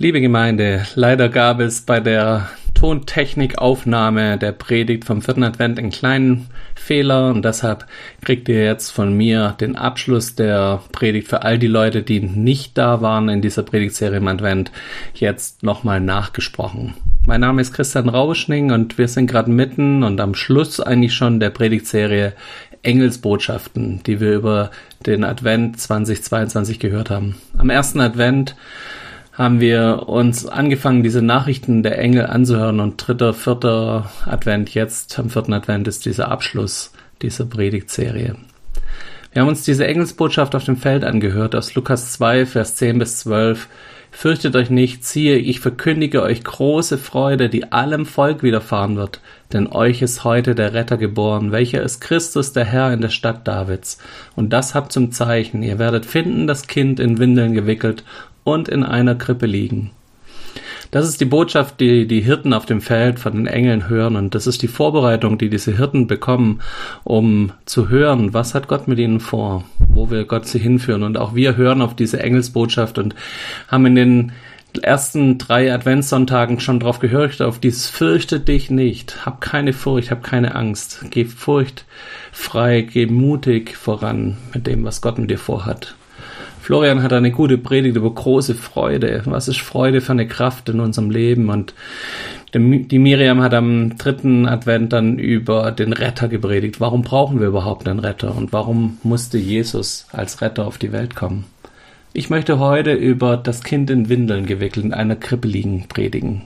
Liebe Gemeinde, leider gab es bei der Tontechnikaufnahme der Predigt vom vierten Advent einen kleinen Fehler und deshalb kriegt ihr jetzt von mir den Abschluss der Predigt für all die Leute, die nicht da waren in dieser Predigtserie im Advent, jetzt nochmal nachgesprochen. Mein Name ist Christian Rauschning und wir sind gerade mitten und am Schluss eigentlich schon der Predigtserie Engelsbotschaften, die wir über den Advent 2022 gehört haben. Am ersten Advent haben wir uns angefangen, diese Nachrichten der Engel anzuhören und dritter, vierter Advent jetzt, am vierten Advent ist dieser Abschluss dieser Predigtserie. Wir haben uns diese Engelsbotschaft auf dem Feld angehört aus Lukas 2, Vers 10 bis 12. Fürchtet euch nicht, siehe, ich verkündige euch große Freude, die allem Volk widerfahren wird, denn euch ist heute der Retter geboren, welcher ist Christus der Herr in der Stadt Davids. Und das habt zum Zeichen, ihr werdet finden das Kind in Windeln gewickelt und in einer Krippe liegen. Das ist die Botschaft, die die Hirten auf dem Feld von den Engeln hören und das ist die Vorbereitung, die diese Hirten bekommen, um zu hören, was hat Gott mit ihnen vor, wo will Gott sie hinführen und auch wir hören auf diese Engelsbotschaft und haben in den ersten drei Adventssonntagen schon drauf gehört, auf dieses Fürchte dich nicht, hab keine Furcht, hab keine Angst, geh furchtfrei, geh mutig voran mit dem, was Gott mit dir vorhat. Florian hat eine gute Predigt über große Freude. Was ist Freude für eine Kraft in unserem Leben? Und die Miriam hat am dritten Advent dann über den Retter gepredigt. Warum brauchen wir überhaupt einen Retter? Und warum musste Jesus als Retter auf die Welt kommen? Ich möchte heute über das Kind in Windeln gewickelt in einer Krippe liegen predigen.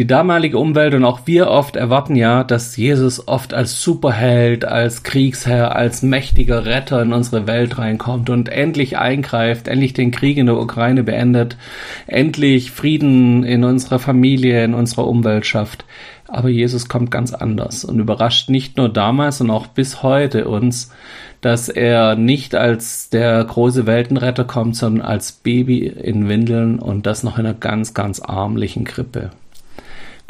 Die damalige Umwelt und auch wir oft erwarten ja, dass Jesus oft als Superheld, als Kriegsherr, als mächtiger Retter in unsere Welt reinkommt und endlich eingreift, endlich den Krieg in der Ukraine beendet, endlich Frieden in unserer Familie, in unserer Umwelt schafft. Aber Jesus kommt ganz anders und überrascht nicht nur damals, sondern auch bis heute uns, dass er nicht als der große Weltenretter kommt, sondern als Baby in Windeln und das noch in einer ganz, ganz armlichen Krippe.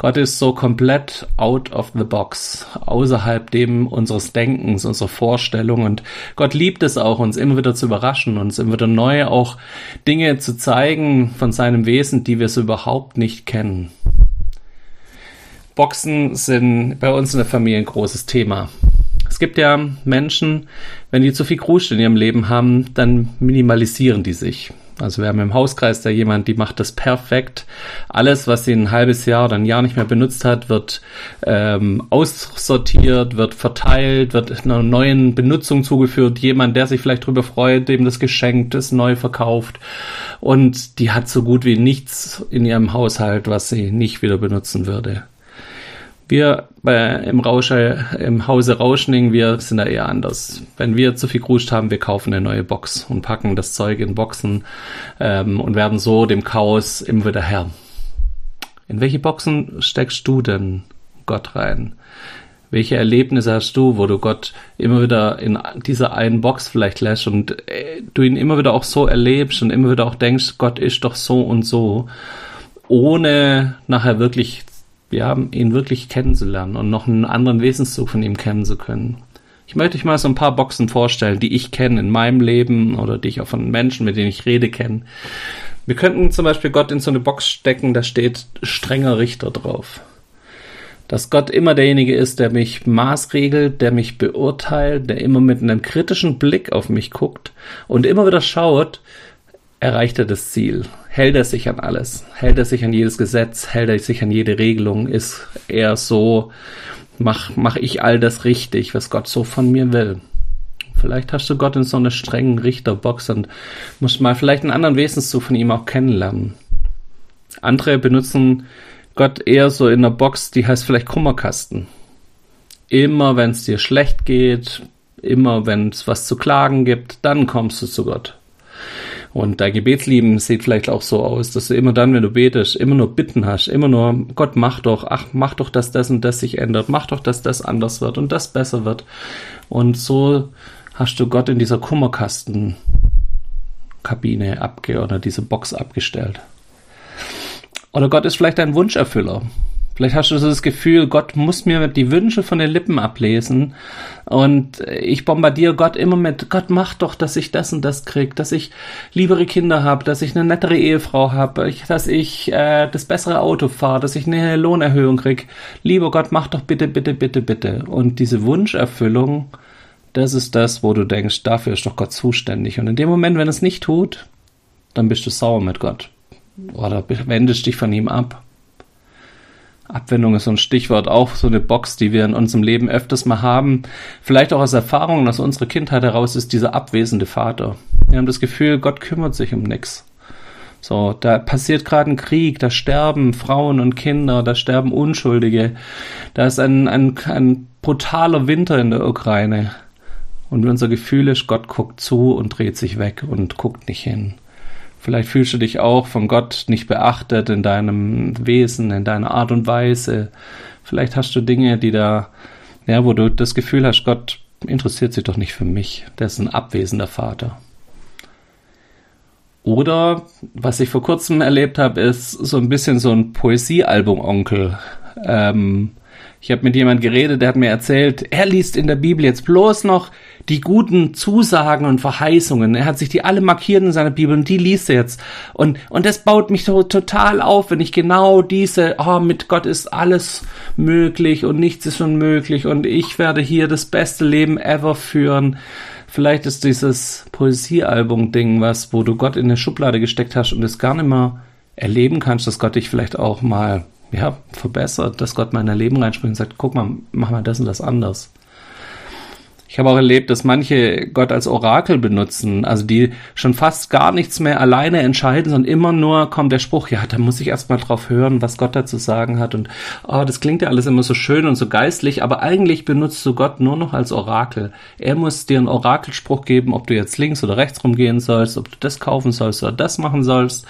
Gott ist so komplett out of the box, außerhalb dem unseres Denkens, unserer Vorstellung. Und Gott liebt es auch, uns immer wieder zu überraschen, uns immer wieder neu auch Dinge zu zeigen von seinem Wesen, die wir so überhaupt nicht kennen. Boxen sind bei uns in der Familie ein großes Thema. Es gibt ja Menschen, wenn die zu viel Kruscht in ihrem Leben haben, dann minimalisieren die sich. Also wir haben im Hauskreis da jemand, die macht das perfekt. Alles, was sie ein halbes Jahr oder ein Jahr nicht mehr benutzt hat, wird ähm, aussortiert, wird verteilt, wird einer neuen Benutzung zugeführt. Jemand, der sich vielleicht darüber freut, dem das geschenkt ist, neu verkauft. Und die hat so gut wie nichts in ihrem Haushalt, was sie nicht wieder benutzen würde. Wir bei, im, Rausche, im Hause Rauschning, wir sind da eher anders. Wenn wir zu viel Gruscht haben, wir kaufen eine neue Box und packen das Zeug in Boxen ähm, und werden so dem Chaos immer wieder Herr. In welche Boxen steckst du denn Gott rein? Welche Erlebnisse hast du, wo du Gott immer wieder in dieser einen Box vielleicht lässt und äh, du ihn immer wieder auch so erlebst und immer wieder auch denkst, Gott ist doch so und so, ohne nachher wirklich ja, ihn wirklich kennenzulernen und noch einen anderen Wesenszug von ihm kennen zu können. Ich möchte euch mal so ein paar Boxen vorstellen, die ich kenne in meinem Leben oder die ich auch von Menschen, mit denen ich rede, kenne. Wir könnten zum Beispiel Gott in so eine Box stecken, da steht strenger Richter drauf. Dass Gott immer derjenige ist, der mich maßregelt, der mich beurteilt, der immer mit einem kritischen Blick auf mich guckt und immer wieder schaut, erreicht er das Ziel? Hält er sich an alles? Hält er sich an jedes Gesetz? Hält er sich an jede Regelung? Ist er so, mach, mach ich all das richtig, was Gott so von mir will? Vielleicht hast du Gott in so einer strengen Richterbox und musst mal vielleicht einen anderen Wesenszug von ihm auch kennenlernen. Andere benutzen Gott eher so in einer Box, die heißt vielleicht Kummerkasten. Immer wenn es dir schlecht geht, immer wenn es was zu klagen gibt, dann kommst du zu Gott. Und dein Gebetsleben sieht vielleicht auch so aus, dass du immer dann, wenn du betest, immer nur Bitten hast, immer nur, Gott, mach doch, ach, mach doch, dass das und das sich ändert, mach doch, dass das anders wird und das besser wird. Und so hast du Gott in dieser Kummerkastenkabine abge oder diese Box abgestellt. Oder Gott ist vielleicht ein Wunscherfüller. Vielleicht hast du so das Gefühl, Gott muss mir die Wünsche von den Lippen ablesen und ich bombardiere Gott immer mit, Gott mach doch, dass ich das und das krieg, dass ich liebere Kinder habe, dass ich eine nettere Ehefrau habe, dass ich äh, das bessere Auto fahre, dass ich eine Lohnerhöhung krieg. Lieber Gott, mach doch bitte, bitte, bitte, bitte. Und diese Wunscherfüllung, das ist das, wo du denkst, dafür ist doch Gott zuständig. Und in dem Moment, wenn es nicht tut, dann bist du sauer mit Gott. Oder wendest dich von ihm ab. Abwendung ist so ein Stichwort, auch so eine Box, die wir in unserem Leben öfters mal haben. Vielleicht auch aus Erfahrungen aus unserer Kindheit heraus ist dieser abwesende Vater. Wir haben das Gefühl, Gott kümmert sich um nichts. So, da passiert gerade ein Krieg, da sterben Frauen und Kinder, da sterben Unschuldige, da ist ein, ein, ein brutaler Winter in der Ukraine. Und unser Gefühl ist, Gott guckt zu und dreht sich weg und guckt nicht hin. Vielleicht fühlst du dich auch von Gott nicht beachtet in deinem Wesen, in deiner Art und Weise. Vielleicht hast du Dinge, die da, ja, wo du das Gefühl hast, Gott interessiert sich doch nicht für mich. Der ist ein abwesender Vater. Oder, was ich vor kurzem erlebt habe, ist so ein bisschen so ein Poesiealbum-Onkel. Ähm, ich habe mit jemand geredet, der hat mir erzählt, er liest in der Bibel jetzt bloß noch die guten Zusagen und Verheißungen. Er hat sich die alle markiert in seiner Bibel und die liest er jetzt. Und, und das baut mich so total auf, wenn ich genau diese, oh, mit Gott ist alles möglich und nichts ist unmöglich und ich werde hier das beste Leben ever führen. Vielleicht ist dieses Poesiealbum-Ding was, wo du Gott in eine Schublade gesteckt hast und es gar nicht mehr erleben kannst, dass Gott dich vielleicht auch mal ja, verbessert, dass Gott mal in dein Leben reinspringt und sagt, guck mal, mach mal das und das anders. Ich habe auch erlebt, dass manche Gott als Orakel benutzen, also die schon fast gar nichts mehr alleine entscheiden, sondern immer nur kommt der Spruch, ja, da muss ich erstmal drauf hören, was Gott dazu sagen hat und oh, das klingt ja alles immer so schön und so geistlich, aber eigentlich benutzt du Gott nur noch als Orakel. Er muss dir einen Orakelspruch geben, ob du jetzt links oder rechts rumgehen sollst, ob du das kaufen sollst oder das machen sollst.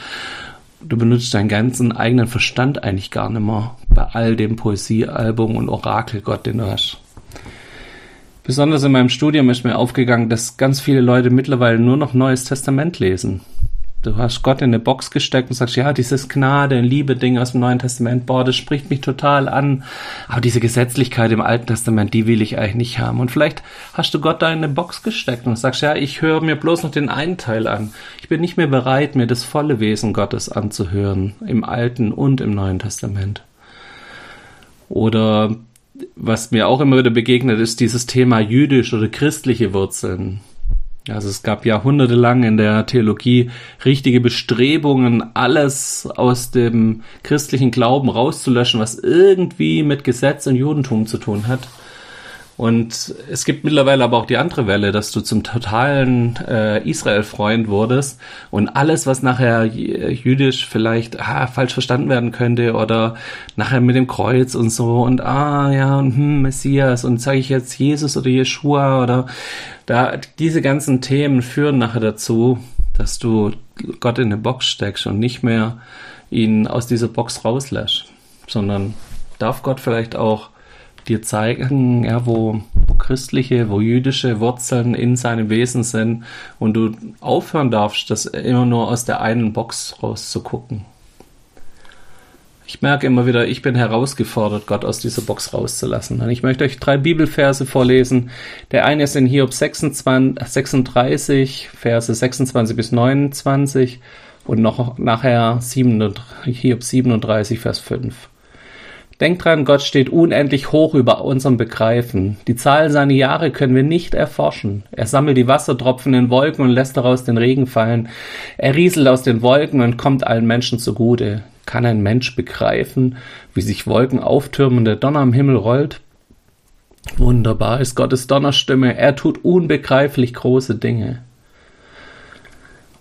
Du benutzt deinen ganzen eigenen Verstand eigentlich gar nicht mehr bei all dem Poesiealbum und Orakelgott, den du hast. Besonders in meinem Studium ist mir aufgegangen, dass ganz viele Leute mittlerweile nur noch Neues Testament lesen. Du hast Gott in eine Box gesteckt und sagst, ja, dieses Gnade Liebe-Ding aus dem Neuen Testament, boah, das spricht mich total an. Aber diese Gesetzlichkeit im Alten Testament, die will ich eigentlich nicht haben. Und vielleicht hast du Gott da in eine Box gesteckt und sagst, ja, ich höre mir bloß noch den einen Teil an. Ich bin nicht mehr bereit, mir das volle Wesen Gottes anzuhören, im Alten und im Neuen Testament. Oder was mir auch immer wieder begegnet, ist dieses Thema jüdisch oder christliche Wurzeln. Also es gab jahrhundertelang in der Theologie richtige Bestrebungen, alles aus dem christlichen Glauben rauszulöschen, was irgendwie mit Gesetz und Judentum zu tun hat. Und es gibt mittlerweile aber auch die andere Welle, dass du zum totalen äh, Israel-Freund wurdest und alles, was nachher jüdisch vielleicht ah, falsch verstanden werden könnte oder nachher mit dem Kreuz und so und ah ja und hm, Messias und sage ich jetzt Jesus oder Jeshua oder da diese ganzen Themen führen nachher dazu, dass du Gott in eine Box steckst und nicht mehr ihn aus dieser Box rauslässt, sondern darf Gott vielleicht auch dir zeigen, ja, wo, wo christliche, wo jüdische Wurzeln in seinem Wesen sind und du aufhören darfst, das immer nur aus der einen Box rauszugucken. Ich merke immer wieder, ich bin herausgefordert, Gott aus dieser Box rauszulassen. Und ich möchte euch drei Bibelverse vorlesen. Der eine ist in Hiob 26, 36, Verse 26 bis 29 und noch nachher 7, Hiob 37, Vers 5. Denkt dran, Gott steht unendlich hoch über unserem Begreifen. Die Zahl seiner Jahre können wir nicht erforschen. Er sammelt die Wassertropfen in Wolken und lässt daraus den Regen fallen. Er rieselt aus den Wolken und kommt allen Menschen zugute. Kann ein Mensch begreifen, wie sich Wolken auftürmen und der Donner am Himmel rollt? Wunderbar ist Gottes Donnerstimme. Er tut unbegreiflich große Dinge.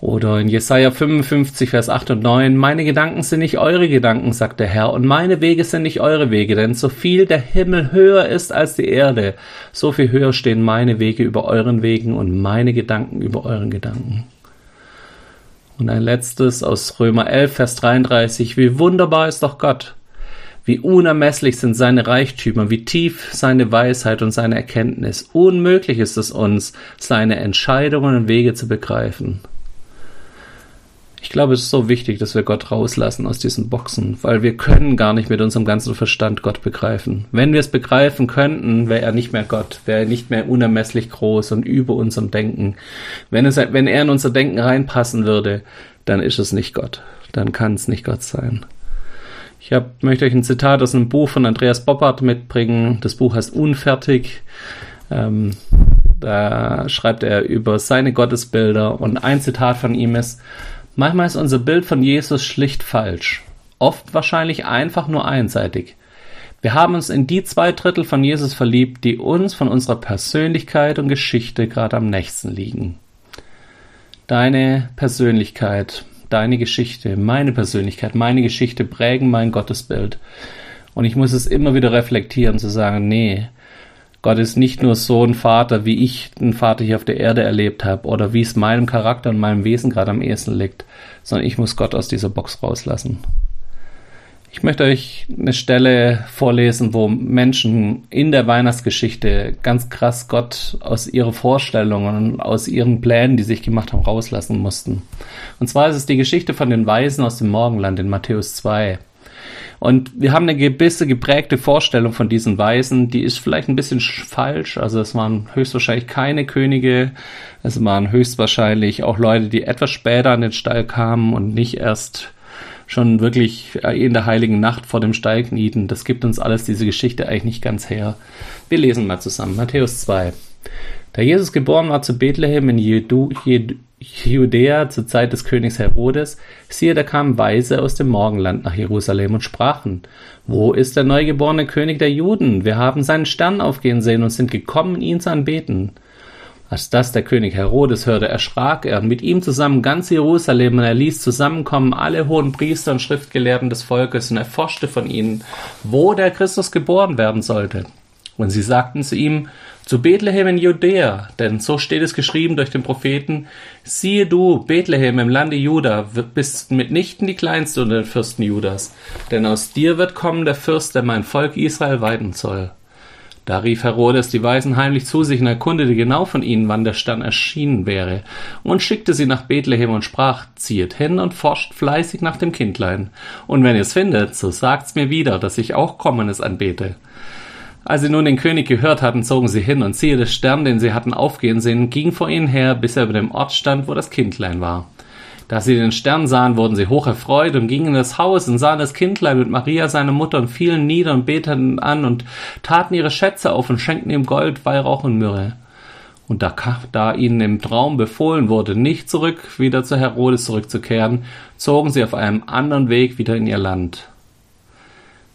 Oder in Jesaja 55, Vers 8 und 9, meine Gedanken sind nicht eure Gedanken, sagt der Herr, und meine Wege sind nicht eure Wege, denn so viel der Himmel höher ist als die Erde, so viel höher stehen meine Wege über euren Wegen und meine Gedanken über euren Gedanken. Und ein letztes aus Römer 11, Vers 33, wie wunderbar ist doch Gott, wie unermesslich sind seine Reichtümer, wie tief seine Weisheit und seine Erkenntnis. Unmöglich ist es uns, seine Entscheidungen und Wege zu begreifen. Ich glaube, es ist so wichtig, dass wir Gott rauslassen aus diesen Boxen, weil wir können gar nicht mit unserem ganzen Verstand Gott begreifen. Wenn wir es begreifen könnten, wäre er nicht mehr Gott, wäre er nicht mehr unermesslich groß und über unserem Denken. Wenn, es, wenn er in unser Denken reinpassen würde, dann ist es nicht Gott. Dann kann es nicht Gott sein. Ich hab, möchte euch ein Zitat aus einem Buch von Andreas Boppard mitbringen. Das Buch heißt Unfertig. Ähm, da schreibt er über seine Gottesbilder und ein Zitat von ihm ist, Manchmal ist unser Bild von Jesus schlicht falsch, oft wahrscheinlich einfach nur einseitig. Wir haben uns in die zwei Drittel von Jesus verliebt, die uns von unserer Persönlichkeit und Geschichte gerade am nächsten liegen. Deine Persönlichkeit, deine Geschichte, meine Persönlichkeit, meine Geschichte prägen mein Gottesbild. Und ich muss es immer wieder reflektieren, zu sagen, nee, Gott ist nicht nur so ein Vater, wie ich einen Vater hier auf der Erde erlebt habe oder wie es meinem Charakter und meinem Wesen gerade am ehesten liegt, sondern ich muss Gott aus dieser Box rauslassen. Ich möchte euch eine Stelle vorlesen, wo Menschen in der Weihnachtsgeschichte ganz krass Gott aus ihren Vorstellungen und aus ihren Plänen, die sich gemacht haben, rauslassen mussten. Und zwar ist es die Geschichte von den Weisen aus dem Morgenland in Matthäus 2. Und wir haben eine gewisse geprägte Vorstellung von diesen Weisen, die ist vielleicht ein bisschen falsch. Also es waren höchstwahrscheinlich keine Könige, es waren höchstwahrscheinlich auch Leute, die etwas später an den Stall kamen und nicht erst schon wirklich in der heiligen Nacht vor dem Stall knieten. Das gibt uns alles diese Geschichte eigentlich nicht ganz her. Wir lesen mal zusammen. Matthäus 2. Da Jesus geboren war zu Bethlehem in Jedu, Jedu, Judäa zur Zeit des Königs Herodes, siehe, da kamen Weise aus dem Morgenland nach Jerusalem und sprachen, wo ist der neugeborene König der Juden? Wir haben seinen Stern aufgehen sehen und sind gekommen, ihn zu anbeten. Als das der König Herodes hörte, erschrak er und mit ihm zusammen ganz Jerusalem und er ließ zusammenkommen alle hohen Priester und Schriftgelehrten des Volkes und erforschte von ihnen, wo der Christus geboren werden sollte. Und sie sagten zu ihm, zu Bethlehem in Judäa, denn so steht es geschrieben durch den Propheten, siehe du, Bethlehem im Lande Juda, bist mitnichten die kleinste unter den Fürsten Judas, denn aus dir wird kommen der Fürst, der mein Volk Israel weiden soll. Da rief Herodes die Weisen heimlich zu sich und erkundete genau von ihnen, wann der Stern erschienen wäre, und schickte sie nach Bethlehem und sprach, ziehet hin und forscht fleißig nach dem Kindlein, und wenn ihr es findet, so sagt's mir wieder, dass ich auch kommen es anbete. Als sie nun den König gehört hatten, zogen sie hin, und siehe, der Stern, den sie hatten aufgehen sehen, ging vor ihnen her, bis er über dem Ort stand, wo das Kindlein war. Da sie den Stern sahen, wurden sie hoch erfreut und gingen in das Haus und sahen das Kindlein mit Maria, seine Mutter, und fielen nieder und beteten an und taten ihre Schätze auf und schenkten ihm Gold, Weihrauch und Myrrhe. Und da, da ihnen im Traum befohlen wurde, nicht zurück wieder zu Herodes zurückzukehren, zogen sie auf einem anderen Weg wieder in ihr Land.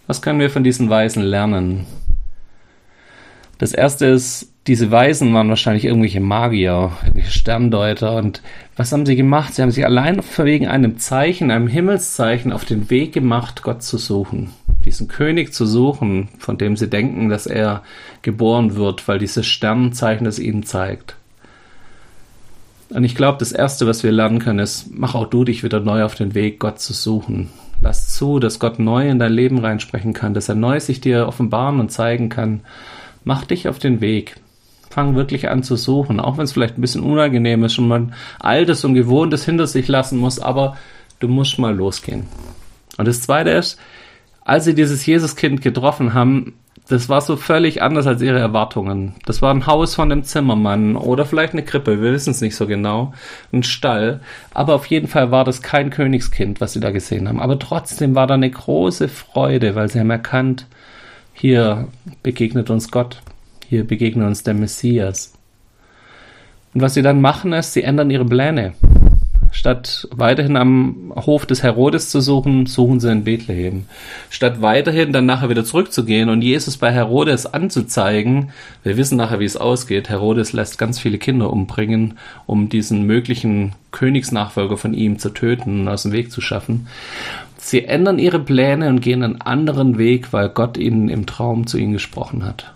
Was können wir von diesen Weisen lernen? Das erste ist, diese Weisen waren wahrscheinlich irgendwelche Magier, irgendwelche Sterndeuter. Und was haben sie gemacht? Sie haben sich allein wegen einem Zeichen, einem Himmelszeichen auf den Weg gemacht, Gott zu suchen. Diesen König zu suchen, von dem sie denken, dass er geboren wird, weil dieses Sternzeichen es ihnen zeigt. Und ich glaube, das Erste, was wir lernen können, ist, mach auch du dich wieder neu auf den Weg, Gott zu suchen. Lass zu, dass Gott neu in dein Leben reinsprechen kann, dass er neu sich dir offenbaren und zeigen kann mach dich auf den Weg. Fang wirklich an zu suchen, auch wenn es vielleicht ein bisschen unangenehm ist und man Altes und Gewohntes hinter sich lassen muss, aber du musst mal losgehen. Und das Zweite ist, als sie dieses Jesuskind getroffen haben, das war so völlig anders als ihre Erwartungen. Das war ein Haus von einem Zimmermann oder vielleicht eine Krippe, wir wissen es nicht so genau, ein Stall. Aber auf jeden Fall war das kein Königskind, was sie da gesehen haben. Aber trotzdem war da eine große Freude, weil sie haben erkannt, hier begegnet uns Gott. Hier begegnet uns der Messias. Und was sie dann machen ist, sie ändern ihre Pläne. Statt weiterhin am Hof des Herodes zu suchen, suchen sie in Bethlehem. Statt weiterhin dann nachher wieder zurückzugehen und Jesus bei Herodes anzuzeigen, wir wissen nachher, wie es ausgeht. Herodes lässt ganz viele Kinder umbringen, um diesen möglichen Königsnachfolger von ihm zu töten und aus dem Weg zu schaffen. Sie ändern ihre Pläne und gehen einen anderen Weg, weil Gott ihnen im Traum zu ihnen gesprochen hat.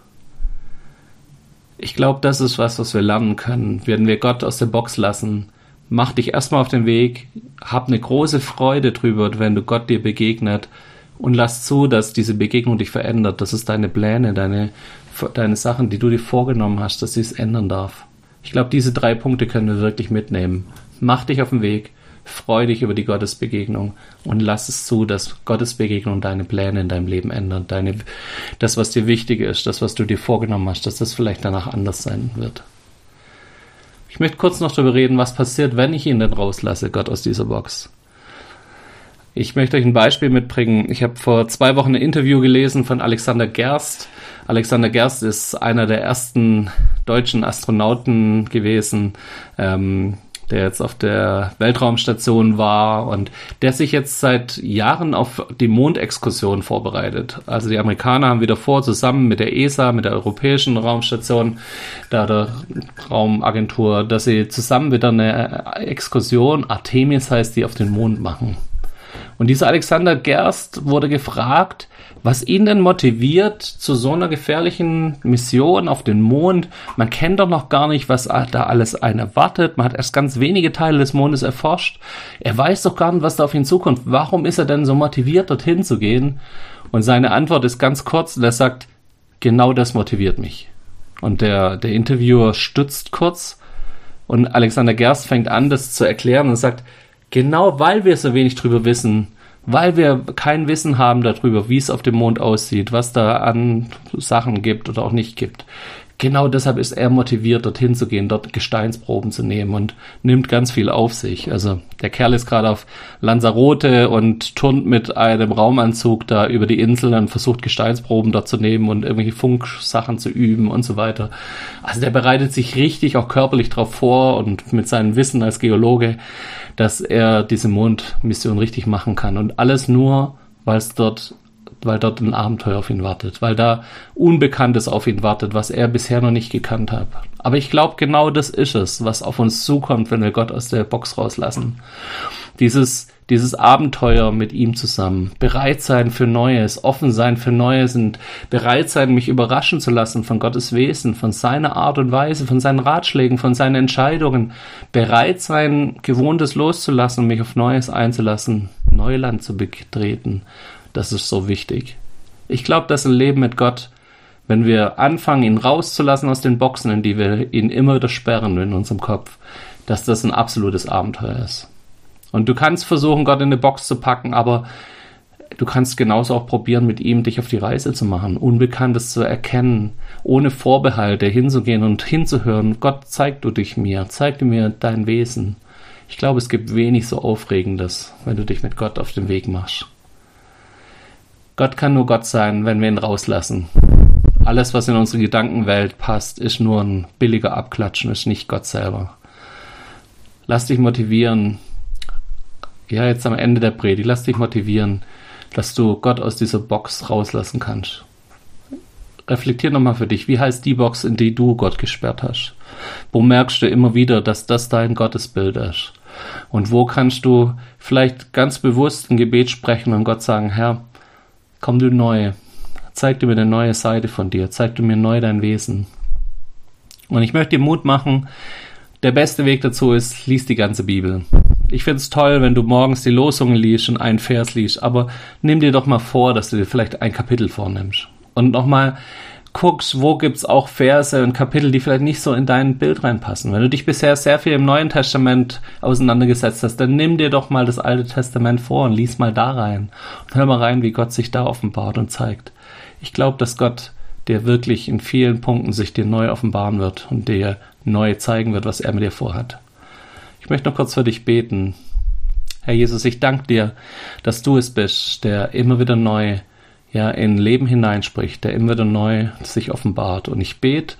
Ich glaube, das ist was, was wir lernen können, wenn wir Gott aus der Box lassen. Mach dich erstmal auf den Weg, hab eine große Freude drüber, wenn du Gott dir begegnet und lass zu, dass diese Begegnung dich verändert, dass es deine Pläne, deine, deine Sachen, die du dir vorgenommen hast, dass sie es ändern darf. Ich glaube, diese drei Punkte können wir wirklich mitnehmen. Mach dich auf den Weg, freu dich über die Gottesbegegnung und lass es zu, dass Gottesbegegnung deine Pläne in deinem Leben ändert, deine, das, was dir wichtig ist, das, was du dir vorgenommen hast, dass das vielleicht danach anders sein wird. Ich möchte kurz noch darüber reden, was passiert, wenn ich ihn denn rauslasse, Gott aus dieser Box. Ich möchte euch ein Beispiel mitbringen. Ich habe vor zwei Wochen ein Interview gelesen von Alexander Gerst. Alexander Gerst ist einer der ersten deutschen Astronauten gewesen, ähm, der jetzt auf der Weltraumstation war und der sich jetzt seit Jahren auf die Mondexkursion vorbereitet. Also die Amerikaner haben wieder vor, zusammen mit der ESA, mit der Europäischen Raumstation, da der Raumagentur, dass sie zusammen wieder eine Exkursion, Artemis heißt die, auf den Mond machen. Und dieser Alexander Gerst wurde gefragt, was ihn denn motiviert zu so einer gefährlichen Mission auf den Mond. Man kennt doch noch gar nicht, was da alles einen erwartet. Man hat erst ganz wenige Teile des Mondes erforscht. Er weiß doch gar nicht, was da auf ihn zukommt. Warum ist er denn so motiviert, dorthin zu gehen? Und seine Antwort ist ganz kurz und er sagt, genau das motiviert mich. Und der, der Interviewer stützt kurz und Alexander Gerst fängt an, das zu erklären und sagt, Genau weil wir so wenig drüber wissen, weil wir kein Wissen haben darüber, wie es auf dem Mond aussieht, was da an Sachen gibt oder auch nicht gibt, genau deshalb ist er motiviert, dorthin zu gehen, dort Gesteinsproben zu nehmen und nimmt ganz viel auf sich. Also der Kerl ist gerade auf Lanzarote und turnt mit einem Raumanzug da über die Inseln und versucht Gesteinsproben dort zu nehmen und irgendwelche Funksachen zu üben und so weiter. Also der bereitet sich richtig auch körperlich darauf vor und mit seinem Wissen als Geologe, dass er diese Mondmission richtig machen kann. Und alles nur, weil es dort weil dort ein Abenteuer auf ihn wartet, weil da Unbekanntes auf ihn wartet, was er bisher noch nicht gekannt hat. Aber ich glaube, genau das ist es, was auf uns zukommt, wenn wir Gott aus der Box rauslassen. Dieses, dieses Abenteuer mit ihm zusammen, bereit sein für Neues, offen sein für Neues und bereit sein, mich überraschen zu lassen von Gottes Wesen, von seiner Art und Weise, von seinen Ratschlägen, von seinen Entscheidungen, bereit sein, Gewohntes loszulassen und mich auf Neues einzulassen, Neuland zu betreten das ist so wichtig. Ich glaube, dass ein Leben mit Gott, wenn wir anfangen, ihn rauszulassen aus den Boxen, in die wir ihn immer wieder sperren in unserem Kopf, dass das ein absolutes Abenteuer ist. Und du kannst versuchen, Gott in eine Box zu packen, aber du kannst genauso auch probieren, mit ihm dich auf die Reise zu machen, Unbekanntes zu erkennen, ohne Vorbehalte hinzugehen und hinzuhören. Gott, zeig du dich mir, zeig du mir dein Wesen. Ich glaube, es gibt wenig so Aufregendes, wenn du dich mit Gott auf den Weg machst. Gott kann nur Gott sein, wenn wir ihn rauslassen. Alles, was in unsere Gedankenwelt passt, ist nur ein billiger Abklatschen, ist nicht Gott selber. Lass dich motivieren. Ja, jetzt am Ende der Predigt, lass dich motivieren, dass du Gott aus dieser Box rauslassen kannst. Reflektier nochmal für dich, wie heißt die Box, in die du Gott gesperrt hast? Wo merkst du immer wieder, dass das dein Gottesbild ist? Und wo kannst du vielleicht ganz bewusst ein Gebet sprechen und Gott sagen, Herr, Komm du neu. Zeig du mir eine neue Seite von dir. Zeig du mir neu dein Wesen. Und ich möchte dir Mut machen. Der beste Weg dazu ist, lies die ganze Bibel. Ich finde es toll, wenn du morgens die Losungen liest und einen Vers liest, aber nimm dir doch mal vor, dass du dir vielleicht ein Kapitel vornimmst. Und nochmal guckst, wo gibt's auch Verse und Kapitel, die vielleicht nicht so in dein Bild reinpassen. Wenn du dich bisher sehr viel im Neuen Testament auseinandergesetzt hast, dann nimm dir doch mal das Alte Testament vor und lies mal da rein. Und hör mal rein, wie Gott sich da offenbart und zeigt. Ich glaube, dass Gott dir wirklich in vielen Punkten sich dir neu offenbaren wird und dir neu zeigen wird, was er mit dir vorhat. Ich möchte noch kurz für dich beten. Herr Jesus, ich danke dir, dass du es bist, der immer wieder neu ja in Leben hineinspricht, der immer wieder neu sich offenbart. Und ich bete,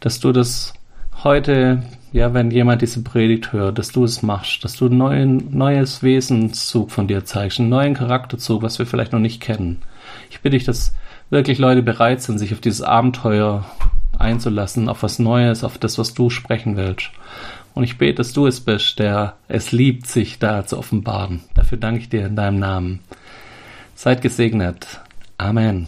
dass du das heute, ja, wenn jemand diese Predigt hört, dass du es machst, dass du neuen, neues Wesenszug von dir zeigst, einen neuen Charakterzug, was wir vielleicht noch nicht kennen. Ich bitte dich, dass wirklich Leute bereit sind, sich auf dieses Abenteuer einzulassen, auf was Neues, auf das, was du sprechen willst. Und ich bete, dass du es bist, der es liebt, sich da zu offenbaren. Dafür danke ich dir in deinem Namen. Seid gesegnet. Amen.